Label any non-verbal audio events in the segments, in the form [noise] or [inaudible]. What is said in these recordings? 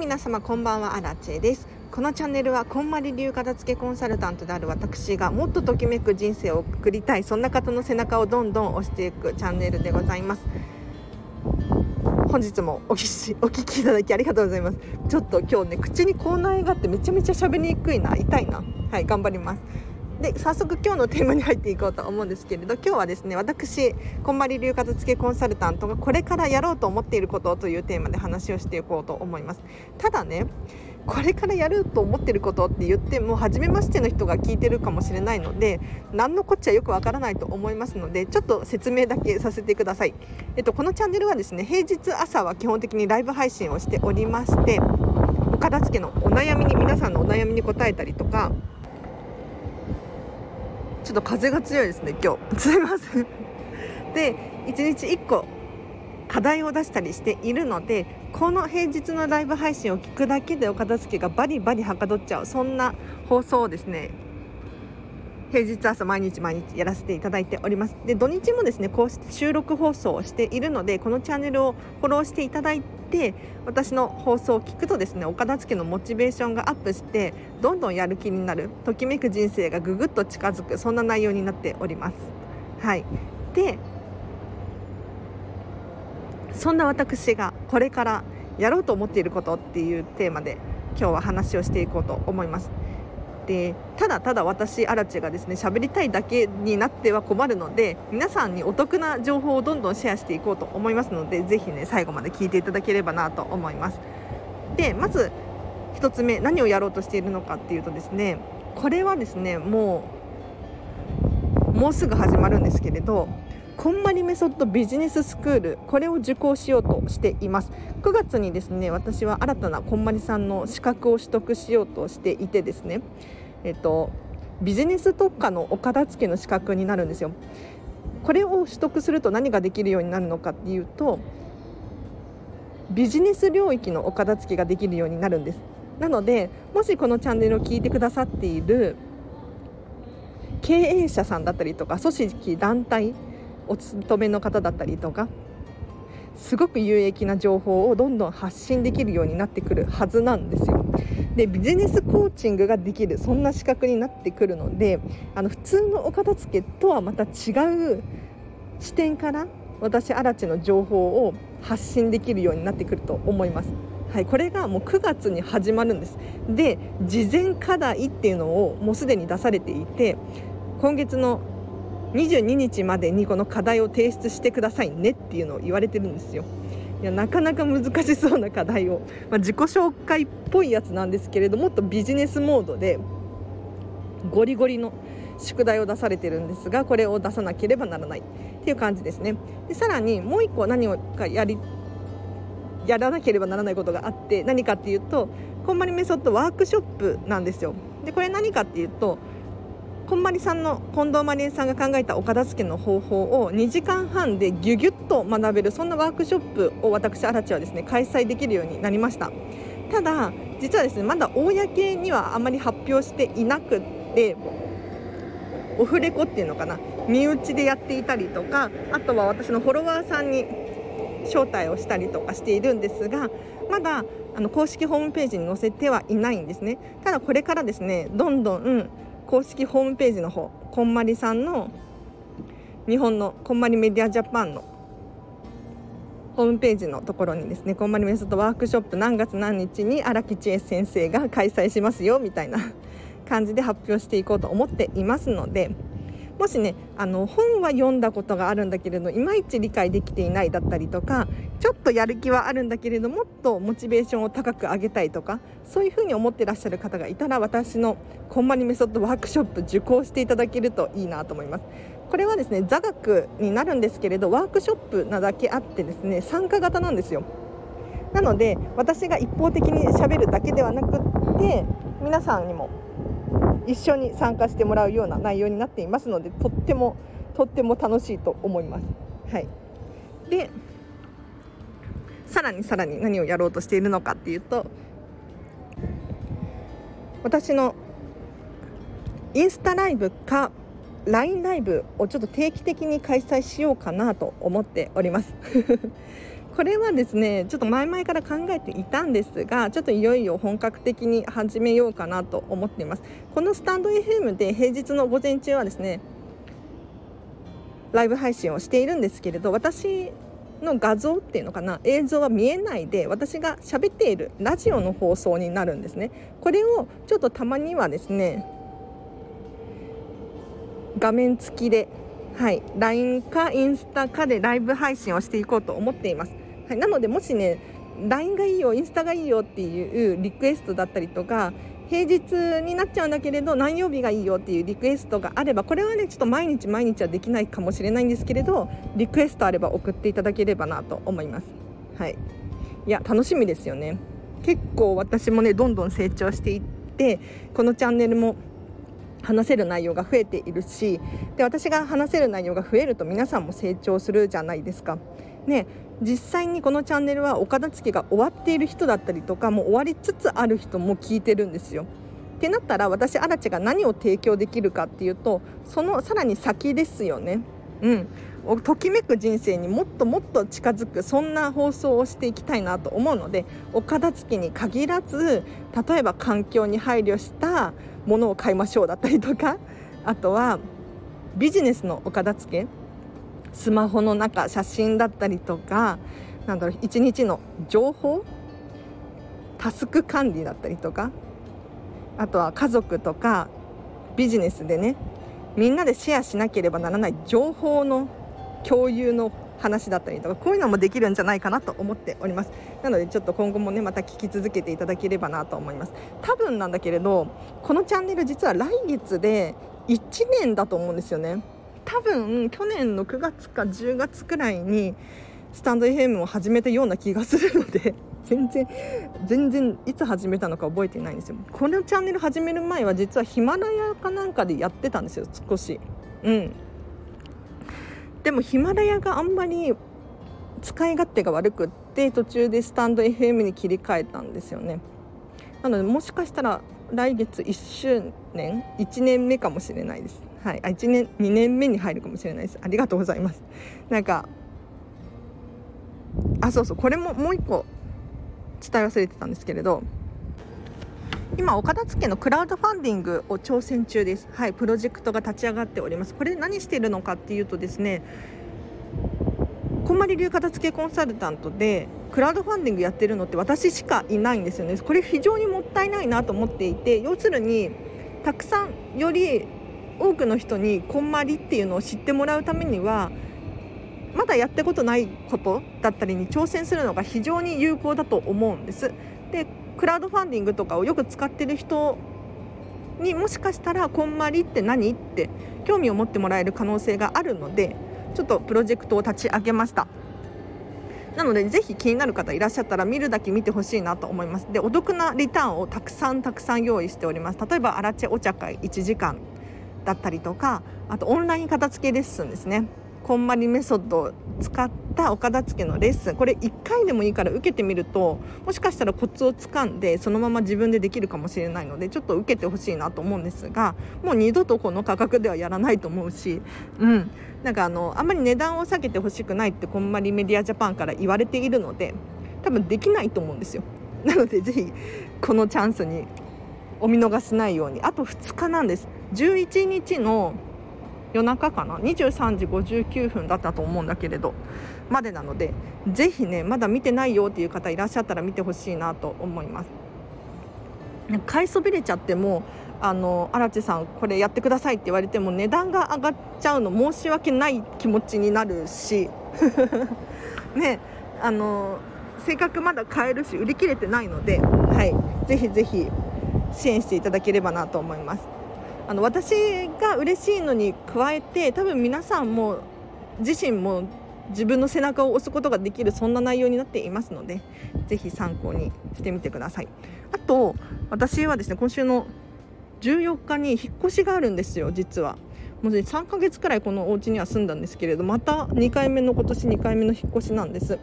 皆様こんばんはアラチェです。このチャンネルはこんまり流片付けコンサルタントである私がもっとときめく人生を送りたいそんな方の背中をどんどん押していくチャンネルでございます。本日もお聞きお聞きいただきありがとうございます。ちょっと今日ね口に口内があってめちゃめちゃ喋りにくいな痛いな。はい頑張ります。で早速今日のテーマに入っていこうと思うんですけれど今日はですね私こんまり流片付けコンサルタントがこれからやろうと思っていることというテーマで話をしていこうと思います。ただねこれからやると思ってることって言っても初めましての人が聞いてるかもしれないので何のこっちゃよくわからないと思いますのでちょっと説明だけさせてください、えっと、このチャンネルはですね平日朝は基本的にライブ配信をしておりましてお片付けのお悩みに皆さんのお悩みに答えたりとかちょっと風が強いですね今日。[laughs] すいません。で1日1個課題を出したりしているのでこの平日のライブ配信を聞くだけでお片付けがバリバリはかどっちゃう。そんな放送をですね。平日朝毎日毎日やらせていただいております。で土日もですねこうして収録放送をしているのでこのチャンネルをフォローしていただいて私の放送を聞くとですねお片付けのモチベーションがアップしてどんどんやる気になるときめく人生がぐぐっと近づくそんな内容になっております。はい。でそんな私がこれからやろうと思っていることっていうテーマで今日は話をしていこうと思います。でただただ私アラチェがですね喋りたいだけになっては困るので皆さんにお得な情報をどんどんシェアしていこうと思いますのでぜひね最後まで聞いていただければなと思います。でまず1つ目何をやろうとしているのかっていうとですねこれはですねもうもうすぐ始まるんですけれどこんまりメソッドビジネススクールこれを受講しようとしています9月にですね私は新たなこんまりさんの資格を取得しようとしていてですねえっと、ビジネス特化のお片付けの資格になるんですよ。これを取得すると何ができるようになるのかっていうとビジネス領域のお片付けができるようになるんですなのでもしこのチャンネルを聞いてくださっている経営者さんだったりとか組織団体お勤めの方だったりとかすごく有益な情報をどんどん発信できるようになってくるはずなんですよ。でビジネスコーチングができるそんな資格になってくるのであの普通のお片付けとはまた違う視点から私アラチの情報を発信できるようになってくると思います。はい、これがもう9月に始まるんですで事前課題っていうのをもうすでに出されていて今月の22日までにこの課題を提出してくださいねっていうのを言われてるんですよ。いやなかなか難しそうな課題を、まあ、自己紹介っぽいやつなんですけれどもっとビジネスモードでゴリゴリの宿題を出されてるんですがこれを出さなければならないっていう感じですね。でさらにもう1個何をかやりやらなければならないことがあって何かっていうとこんまりメソッドワークショップなんですよ。でこれ何かっていうとこんまりさんの近藤まりえさんが考えたお片付けの方法を2時間半でぎゅぎゅっと学べるそんなワークショップを私荒地はですね開催できるようになりました。ただ実はですねまだ公にはあまり発表していなくてオフレコっていうのかな身内でやっていたりとかあとは私のフォロワーさんに招待をしたりとかしているんですがまだあの公式ホームページに載せてはいないんですね。ただこれからですねどんどん公式ホームページの方こんまりさんの日本のこんまりメディアジャパンのホームページのところにですねこんまりメソッドワークショップ何月何日に荒木千恵先生が開催しますよみたいな感じで発表していこうと思っていますのでもしねあの本は読んだことがあるんだけれどいまいち理解できていないだったりとかちょっとやる気はあるんだけれどもっとモチベーションを高く上げたいとかそういうふうに思ってらっしゃる方がいたら私のこんまりメソッドワークショップ受講していただけるといいなと思います。これはですね座学になるんですけれどワークショップなだけあってですね参加型なんですよ。なので私が一方的にしゃべるだけではなくって皆さんにも一緒に参加してもらうような内容になっていますのでとってもとっても楽しいと思います。はい、でさらにさらに何をやろうとしているのかっていうと私のインスタライブか LINE ライブをちょっと定期的に開催しようかなと思っておりますこれはですねちょっと前々から考えていたんですがちょっといよいよ本格的に始めようかなと思っています。このスタンド FM で平日の午前中はですねライブ配信をしているんですけれど私の画像っていうのかな映像は見えないで私が喋っているラジオの放送になるんですね。これをちょっとたまにはですね画面付きではい LINE かインスタかでライブ配信をしていこうと思っています、はい、なのでもしね LINE がいいよインスタがいいよっていうリクエストだったりとか平日になっちゃうんだけれど何曜日がいいよっていうリクエストがあればこれはねちょっと毎日毎日はできないかもしれないんですけれどリクエストあれば送っていただければなと思います。はい。いや楽しみですよね。結構私もねどんどん成長していってこのチャンネルも話せる内容が増えているしで私が話せる内容が増えると皆さんも成長するじゃないですか。ね、実際にこのチャンネルはお片付けが終わっている人だったりとかもう終わりつつある人も聞いてるんですよ。ってなったら私アラチが何を提供できるかっていうとそのさらに先ですよね。うん、ときめく人生にもっともっと近づくそんな放送をしていきたいなと思うのでお片付けに限らず例えば環境に配慮したものを買いましょうだったりとかあとはビジネスのお片付けスマホの中写真だったりとかなんだろう一日の情報タスク管理だったりとかあとは家族とかビジネスでねみんなでシェアしなければならない情報の共有の話だったりとかこういうのもできるんじゃないかなと思っております。なのでちょっと今後もねまた聞き続けていただければなと思います。多分なんだけれどこのチャンネル実は来月で1年だと思うんですよね。多分去年の9月か10月くらいにスタンド FM を始めたような気がするので [laughs] 全然全然いつ始めたのか覚えてないんですよ。このチャンネル始める前は実はヒマラヤかなんかでやってたんですよ少し。うん。でもヒマラヤがあんまり使い勝手が悪くって途中でスタンド FM に切り替えたんですよね。なのでもしかしたら来月1周年1年目かもしれないです。はい。あ1年2年目に入るかもしれないです。ありがとうございます。なんかあそうそう。これももう一個伝え忘れてたんですけれど今お片付けのクラウドファンディングを挑戦中です。はい。プロジェクトが立ち上がっております。これ何してるのかっていうとですねこんまり流片付けコンサルタントでクラウドファンディングやってるのって私しかいないんですよね。これ非常にもったいないなと思っていて要するにたくさんより多くの人にこんまりっていうのを知ってもらうためにはまだやったことないことだったりに挑戦するのが非常に有効だと思うんです。でクラウドファンディングとかをよく使ってる人にもしかしたらこんまりって何って興味を持ってもらえる可能性があるのでちょっとプロジェクトを立ち上げました。なのでぜひ気になる方いらっしゃったら見るだけ見てほしいなと思います。でお得なリターンをたくさんたくさん用意しております。例えばアラチェお茶会1時間。だったりとかあとオンライン片付けレッスンですね。こんまりメソッドを使ったお片付けのレッスン。これ1回でもいいから受けてみるともしかしたらコツをつかんでそのまま自分でできるかもしれないのでちょっと受けてほしいなと思うんですがもう二度とこの価格ではやらないと思うし、うん、なんかあのあんまり値段を下げてほしくないってこんまりメディアジャパンから言われているので多分できないと思うんですよ。なのでぜひこのチャンスにお見逃しないように。あと2日なんです。11日の夜中かな？23時59分だったと思うんだけれどまでなのでぜひねまだ見てないよっていう方いらっしゃったら見てほしいなと思います買いそびれちゃってもあの荒地さんこれやってくださいって言われても値段が上がっちゃうの申し訳ない気持ちになるし [laughs] ねあの性格まだ買えるし売り切れてないので、はい、ぜひぜひ支援していただければなと思います。あの私が嬉しいのに加えて多分皆さんも自身も自分の背中を押すことができるそんな内容になっていますのでぜひ参考にしてみてください。あと私はですね今週の14日に引っ越しがあるんですよ実は。もう、3ヶ月くらいこのお家には住んだんですけれどまた2回目の今年2回目の引っ越しなんです。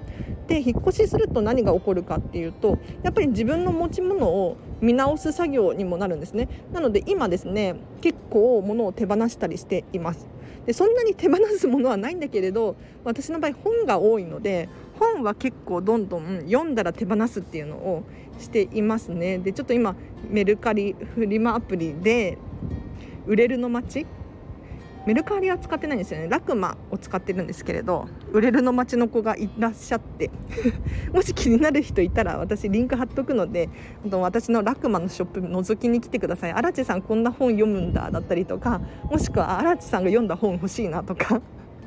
で引っ越しすると何が起こるかっていうとやっぱり自分の持ち物を見直す作業にもなるんですね。なので今ですね結構物を手放したりしています。でそんなに手放すものはないんだけれど私の場合本が多いので本は結構どんどん読んだら手放すっていうのをしていますね。でちょっと今メルカリフリマアプリで売れるの街メルカリは使ってないんですよね。ラクマを使ってるんですけれど売れるの街の子がいらっしゃって。[laughs] もし気になる人いたら私リンク貼っとくので私のラクマのショップ覗きに来てください。荒地さんこんな本読むんだだったりとかもしくは荒地さんが読んだ本欲しいなとか。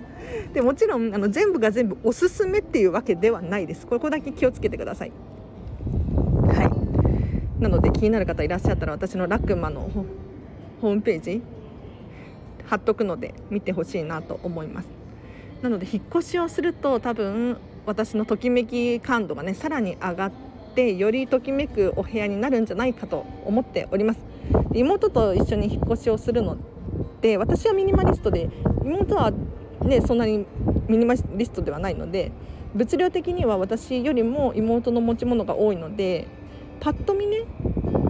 [laughs] でもちろんあの全部が全部おすすめっていうわけではないです。ここだけ気をつけてください。はい。なので気になる方いらっしゃったら私のラクマのホームページ貼っとくので見てほしいなと思います。なので引っ越しをすると多分私のときめき感度がねさらに上がってよりときめくお部屋になるんじゃないかと思っております。妹と一緒に引っ越しをするので私はミニマリストで妹はねそんなにミニマリストではないので物量的には私よりも妹の持ち物が多いのでパッと見ね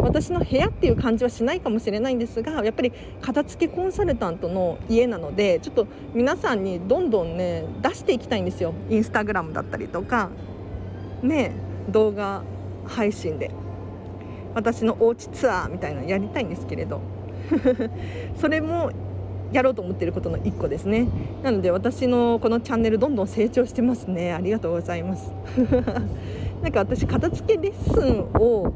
私の部屋っていう感じはしないかもしれないんですがやっぱり片付けコンサルタントの家なのでちょっと皆さんにどんどんね出していきたいんですよ。インスタグラムだったりとかね動画配信で。私のおうちツアーみたいなのやりたいんですけれど。[laughs] それもやろうと思ってることの1個ですね。なので私のこのチャンネルどんどん成長してますね。ありがとうございます。[laughs] なんか私片付けレッスンを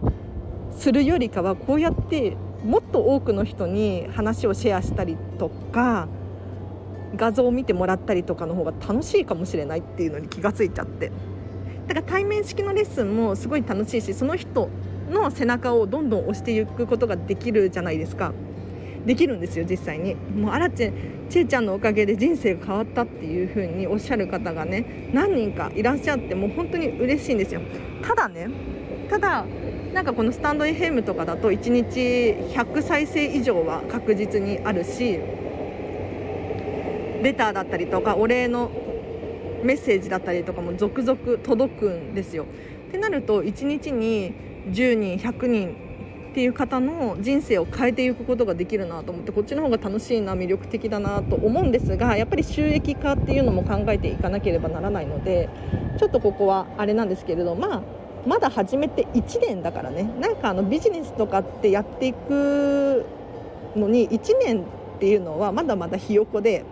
するよりかはこうやってもっと多くの人に話をシェアしたりとか画像を見てもらったりとかの方が楽しいかもしれないっていうのに気がついちゃって。だから対面式のレッスンもすごい楽しいしその人の背中をどんどん押していくことができるじゃないですか。できるんですよ実際に。もうあらちちえちゃんのおかげで人生が変わったっていう風におっしゃる方がね何人かいらっしゃってもう本当に嬉しいんですよ。ただねただなんかこのスタンド FM とかだと1日100再生以上は確実にあるしレターだったりとかお礼のメッセージだったりとかも続々届くんですよ。ってなると1日に10人100人っていう方の人生を変えていくことができるなと思ってこっちの方が楽しいな魅力的だなと思うんですがやっぱり収益化っていうのも考えていかなければならないのでちょっとここはあれなんですけれどまあまだ始めて1年だからね。なんかあのビジネスとかってやっていくのに1年っていうのはまだまだひよこで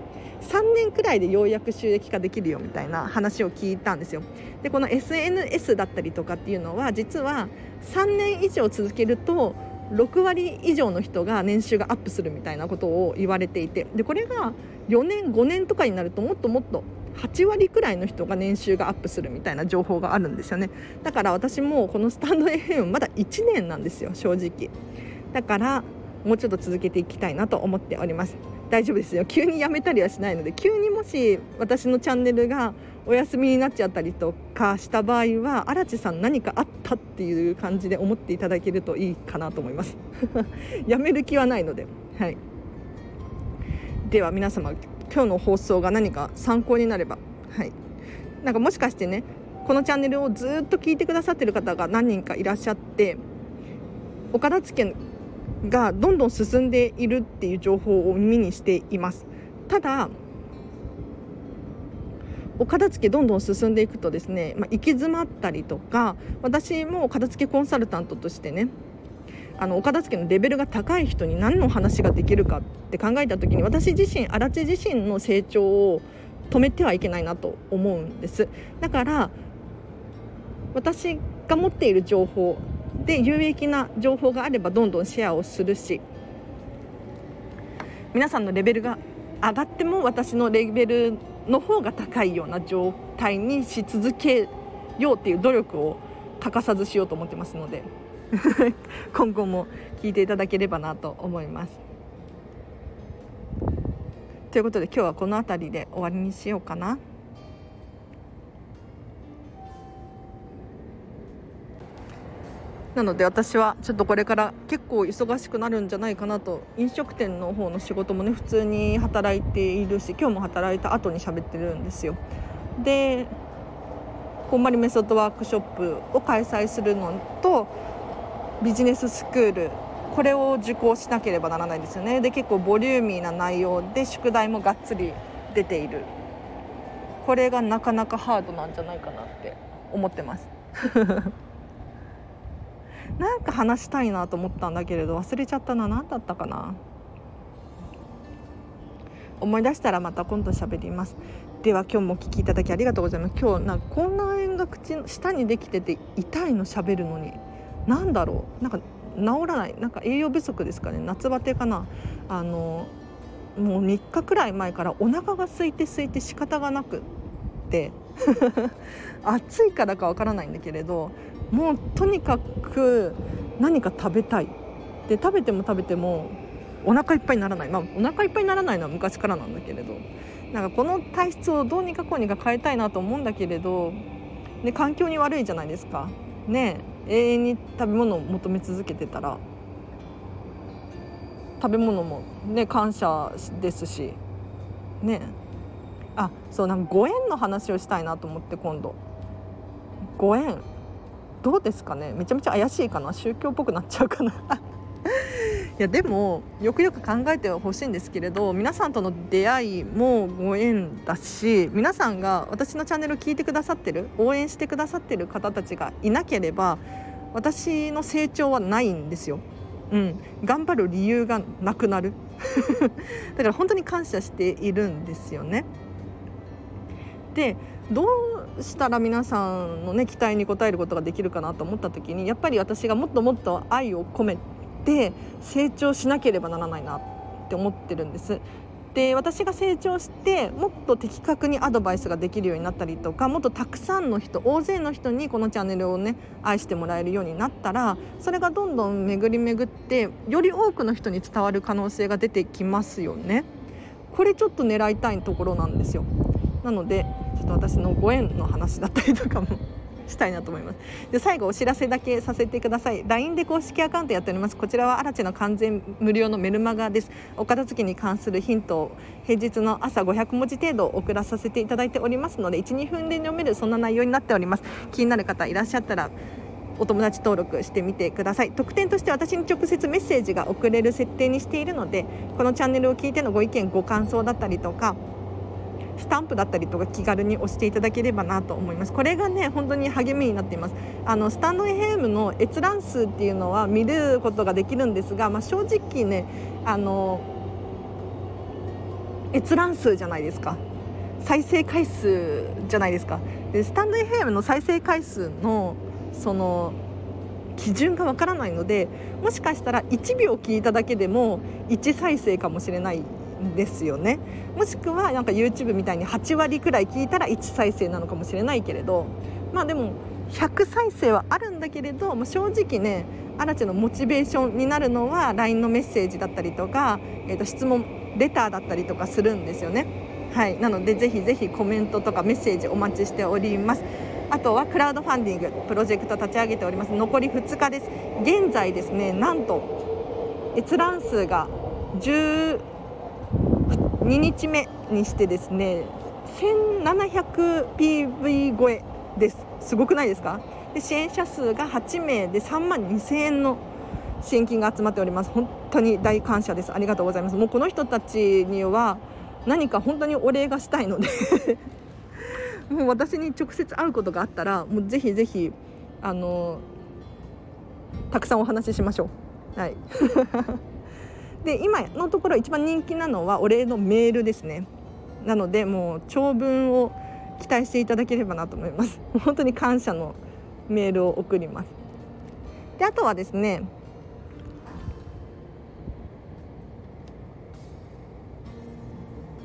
3年くらいでようやく収益化できるよみたいな話を聞いたんですよ。でこの SNS だったりとかっていうのは実は3年以上続けると6割以上の人が年収がアップするみたいなことを言われていて。でこれが4年5年とかになるともっともっと8割くらいの人が年収がアップするみたいな情報があるんですよね。だから私もこのスタンド FM まだ1年なんですよ正直。だからもうちょっと続けていきたいなと思っております。大丈夫ですよ。急にやめたりはしないので急にもし私のチャンネルがお休みになっちゃったりとかした場合は荒地さん何かあったっていう感じで思っていただけるといいかなと思います。[laughs] やめる気はないので。はい。では皆様今日の放送が何か参考になれば。はい。なんかもしかしてねこのチャンネルをずっと聞いてくださってる方が何人かいらっしゃってお片付けがどんどん進んでいるっていう情報を耳にしています。ただお片付けどんどん進んでいくとですね、まあ、行き詰まったりとか私も片付けコンサルタントとしてねあのお片付けのレベルが高い人に何の話ができるかって考えた時に私自身足立自身の成長を止めてはいけないなと思うんです。だから私が持っている情報で有益な情報があればどんどんシェアをするし皆さんのレベルが上がっても私のレベルの方が高いような状態にし続けようっていう努力を欠かさずしようと思ってますので。[laughs] 今後も聞いていただければなと思います。ということで今日はこの辺りで終わりにしようかな。なので私はちょっとこれから結構忙しくなるんじゃないかなと飲食店の方の仕事もね普通に働いているし今日も働いた後に喋ってるんですよ。でこんまりメソッドワークショップを開催するのとビジネススクールこれを受講しなければならないですよね。で結構ボリューミーな内容で宿題もがっつり出ている。これがなかなかハードなんじゃないかなって思ってます。[laughs] なんか話したいなと思ったんだけれど忘れちゃったな。何だったかな。思い出したらまた今度喋ります。では今日もお聞きいただきありがとうございます。今日なんか口内炎が口の下にできてて痛いの喋るのに。何だろう。なんか治らない。なんか栄養不足ですかね。夏バテかな。あのもう3日くらい前からお腹が空いて空いて仕方がなくって。[laughs] 暑いからかわからないんだけれどもうとにかく何か食べたい。で食べても食べてもお腹いっぱいにならない。まあお腹いっぱいにならないのは昔からなんだけれど。なんかこの体質をどうにかこうにか変えたいなと思うんだけれど、ね、環境に悪いじゃないですか。ねえ。永遠に食べ物を求め続けてたら食べ物もね感謝ですしね。あそうなんかご縁の話をしたいなと思って今度。ご縁。どうですかね？めちゃめちゃ怪しいかな？宗教っぽくなっちゃうかな？いやでもよくよく考えてほしいんですけれど皆さんとの出会いもご縁だし皆さんが私のチャンネルを聞いてくださってる応援してくださってる方たちがいなければ私の成長はないんですよ。うん、頑張る理由がなくなる [laughs] だから本当に感謝しているんですよね。でどうしたら皆さんの、ね、期待に応えることができるかなと思った時にやっぱり私がもっともっと愛を込めて成長しなければならないなって思ってるんです。で私が成長してもっと的確にアドバイスができるようになったりとかもっとたくさんの人大勢の人にこのチャンネルをね愛してもらえるようになったらそれがどんどん巡り巡ってより多くの人に伝わる可能性が出てきますよね。これちょっと狙いたいところなんですよ。なのでちょっと私のご縁の話だったりとかもしたいなと思います。で最後お知らせだけさせてください。LINE で公式アカウントやっております。こちらはアラの完全無料のメルマガです。お片付けに関するヒントを平日の朝500文字程度送らさせていただいておりますので12分で読めるそんな内容になっております。気になる方いらっしゃったらお友達登録してみてください。特典として私に直接メッセージが送れる設定にしているのでこのチャンネルを聞いてのご意見ご感想だったりとかスタンプだったりとか気軽に押していただければなと思います。これがね本当に励みになっています。あのスタンド FM の閲覧数っていうのは見ることができるんですが、まあ、正直ねあの閲覧数じゃないですか。再生回数じゃないですか。でスタンド FM の再生回数のその基準がわからないのでもしかしたら1秒聞いただけでも1再生かもしれないですよねもしくはなんか YouTube みたいに8割くらい聞いたら1再生なのかもしれないけれどまあでも100再生はあるんだけれども正直ねアラチェのモチベーションになるのは LINE のメッセージだったりとか、えー、と質問レターだったりとかするんですよね。はい、なのでぜひぜひコメントとかメッセージお待ちしております。あとはクラウドファンディングプロジェクト立ち上げております残り2日です現在ですねなんと閲覧数が10 2日目にしてですね 1700PV 超えです。すごくないですか？で支援者数が8名で3万2000円の支援金が集まっております。本当に大感謝です。ありがとうございます。もうこの人たちには何か本当にお礼がしたいので [laughs] もう私に直接会うことがあったらもうぜひぜひあのたくさんお話ししましょう。はい。[laughs] で今のところ一番人気なのはお礼のメールですね。なのでもう長文を期待していただければなと思います。[laughs] 本当に感謝のメールを送ります。であとはですね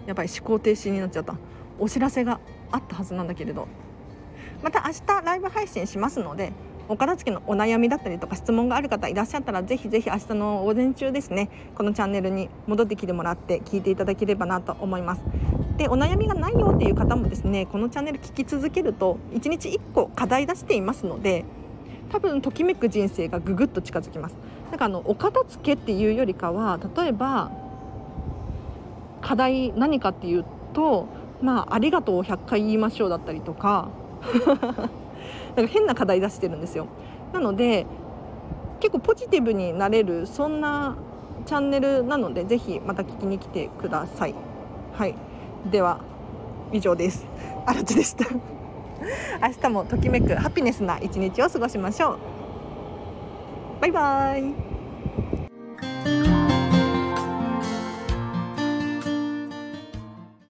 やっぱり思考停止になっちゃった。お知らせがあったはずなんだけれど。また明日ライブ配信しますのでお片付けのお悩みだったりとか質問がある方いらっしゃったらぜひぜひ明日の午前中ですねこのチャンネルに戻ってきてもらって聞いていただければなと思います。でお悩みがないよっていう方もですねこのチャンネル聞き続けると1日1個課題出していますので多分ときめく人生がぐぐっと近づきます。だかあのお片付けっていうよりかは例えば課題何かっていうとまあありがとうを100回言いましょうだったりとかなんか変な課題出してるんですよ。なので結構ポジティブになれるそんなチャンネルなのでぜひまた聞きに来てください。はい。では以上です。あらちでした。明日もときめくハピネスな一日を過ごしましょう。バイバーイ。